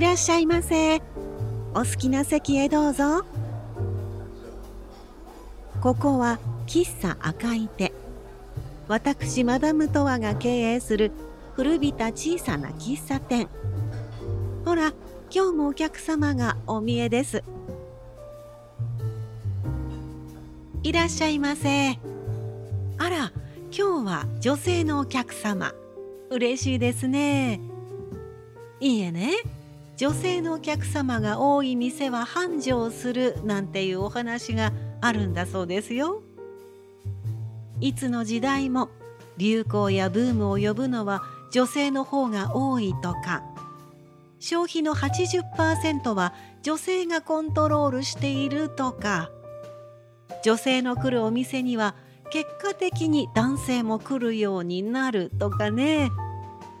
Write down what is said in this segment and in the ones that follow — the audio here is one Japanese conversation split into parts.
いらっしゃいませ。お好きな席へどうぞ。ここは喫茶赤い手。私マダムトワが経営する古びた小さな喫茶店。ほら今日もお客様がお見えです。いらっしゃいませ。あら今日は女性のお客様。嬉しいですね。いいえね。女性のお客様が多い店は繁盛するなんていうお話があるんだそうですよ。いつの時代も流行やブームを呼ぶのは女性の方が多いとか。消費の80%は女性がコントロールしているとか。女性の来るお店には結果的に男性も来るようになるとかね。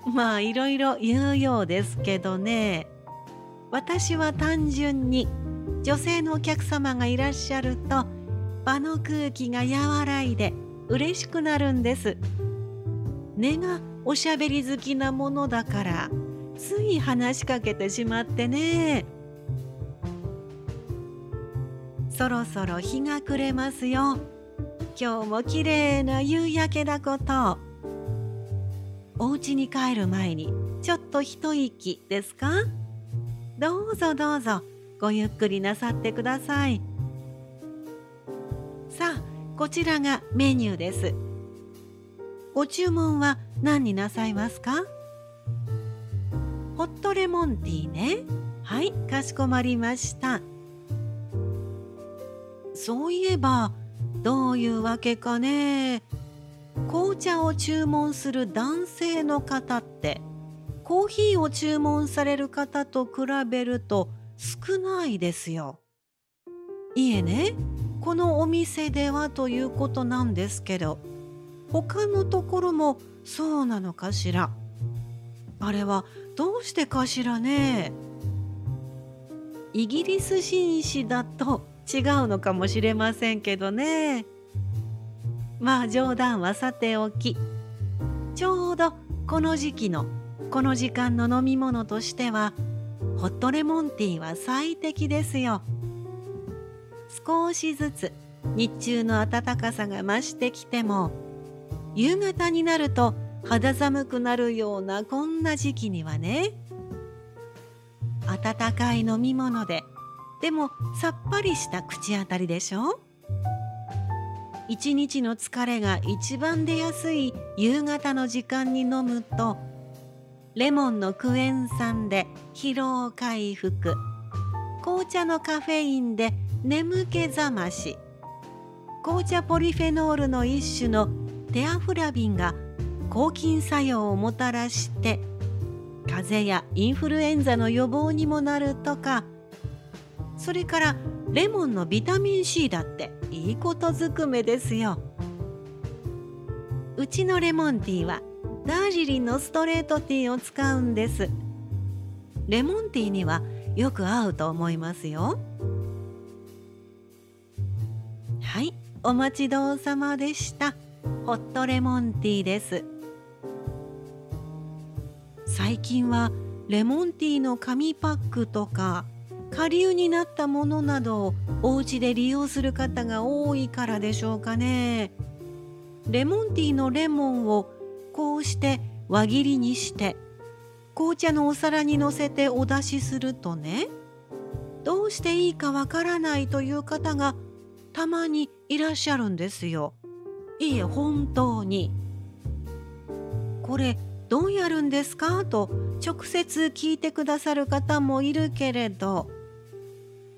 まあいろいろ言うようですけどね。私は単純に女性のお客様がいらっしゃると場の空気が和らいで嬉しくなるんです。根がおしゃべり好きなものだからつい話しかけてしまってね。そろそろ日が暮れますよ。今日も綺麗な夕焼けだこと。お家に帰る前にちょっと一息ですか？どうぞどうぞごゆっくりなさってください。さあこちらがメニューです。ご注文は何になさいますか？ホットレモンティーね。はいかしこまりました。そういえばどういうわけかね。紅茶を注文する男性の方ってコーヒーを注文される方と比べると少ないですよ。いえねこのお店ではということなんですけど他のところもそうなのかしら？あれはどうしてかしらね？イギリス紳士だと違うのかもしれませんけどね。まあ冗談はさておきちょうどこの時期のこの時間の飲み物としてはホットレモンティーは最適ですよ。少しずつ日中の暖かさが増してきても夕方になると肌寒くなるようなこんな時期にはね。温かい飲み物ででもさっぱりした口当たりでしょ。一日の疲れが一番出やすい夕方の時間に飲むとレモンのクエン酸で疲労回復。紅茶のカフェインで眠気覚まし。紅茶ポリフェノールの一種のテアフラビンが抗菌作用をもたらして風邪やインフルエンザの予防にもなるとか。それからレモンのビタミン C だっていいことずくめですよ。うちのレモンティーはダージリンのストレートティーを使うんです。レモンティーにはよく合うと思いますよ。はいお待ちどうさまでした。ホットレモンティーです。最近はレモンティーの紙パックとか下流になったものなどをお家で利用する方が多いからでしょうかね。レモンティーのレモンをこうして輪切りにして紅茶のお皿にのせてお出しするとねどうしていいかわからないという方がたまにいらっしゃるんですよ。いいえ本当に。これどうやるんですか？と直接聞いてくださる方もいるけれど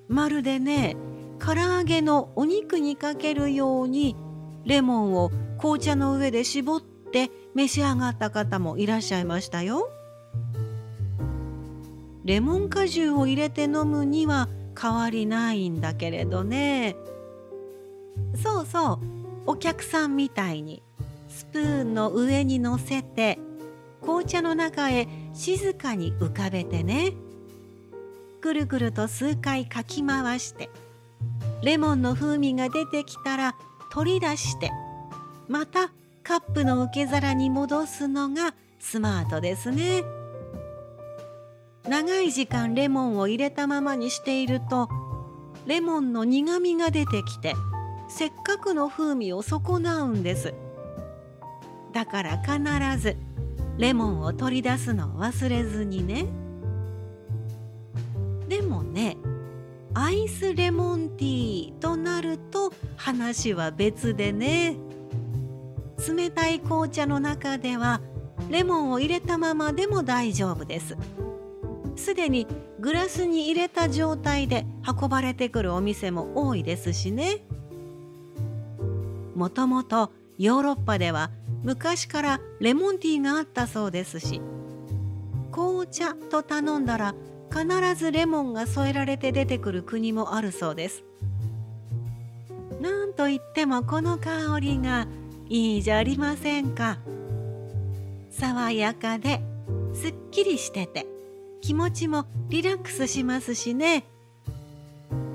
まるでね唐揚げのお肉にかけるようにレモンを紅茶の上で絞って召し上がった方もいらっしゃいましたよ。レモン果汁を入れて飲むには変わりないんだけれどね。そうそう。お客さんみたいにスプーンの上に乗せて紅茶の中へ静かに浮かべてね。くるくると数回かき回してレモンの風味が出てきたら取り出してまたカップの受け皿に戻すのがスマートですね。長い時間レモンを入れたままにしているとレモンの苦みが出てきてせっかくの風味を損なうんです。だから必ずレモンを取り出すのを忘れずにね。でもねアイスレモンティーとなると話は別でね。冷たい紅茶の中ではレモンを入れたままでも大丈夫です。すでにグラスに入れた状態で運ばれてくるお店も多いですしね。もともとヨーロッパでは昔からレモンティーがあったそうですし紅茶と頼んだら必ずレモンが添えられて出てくる国もあるそうです。なんといってもこの香りがいいじゃありませんか。爽やかですっきりしてて気持ちもリラックスしますしね。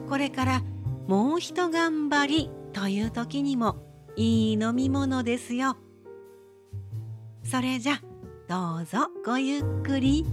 これからもうひと頑張りという時にもいい飲み物ですよ。それじゃどうぞごゆっくり。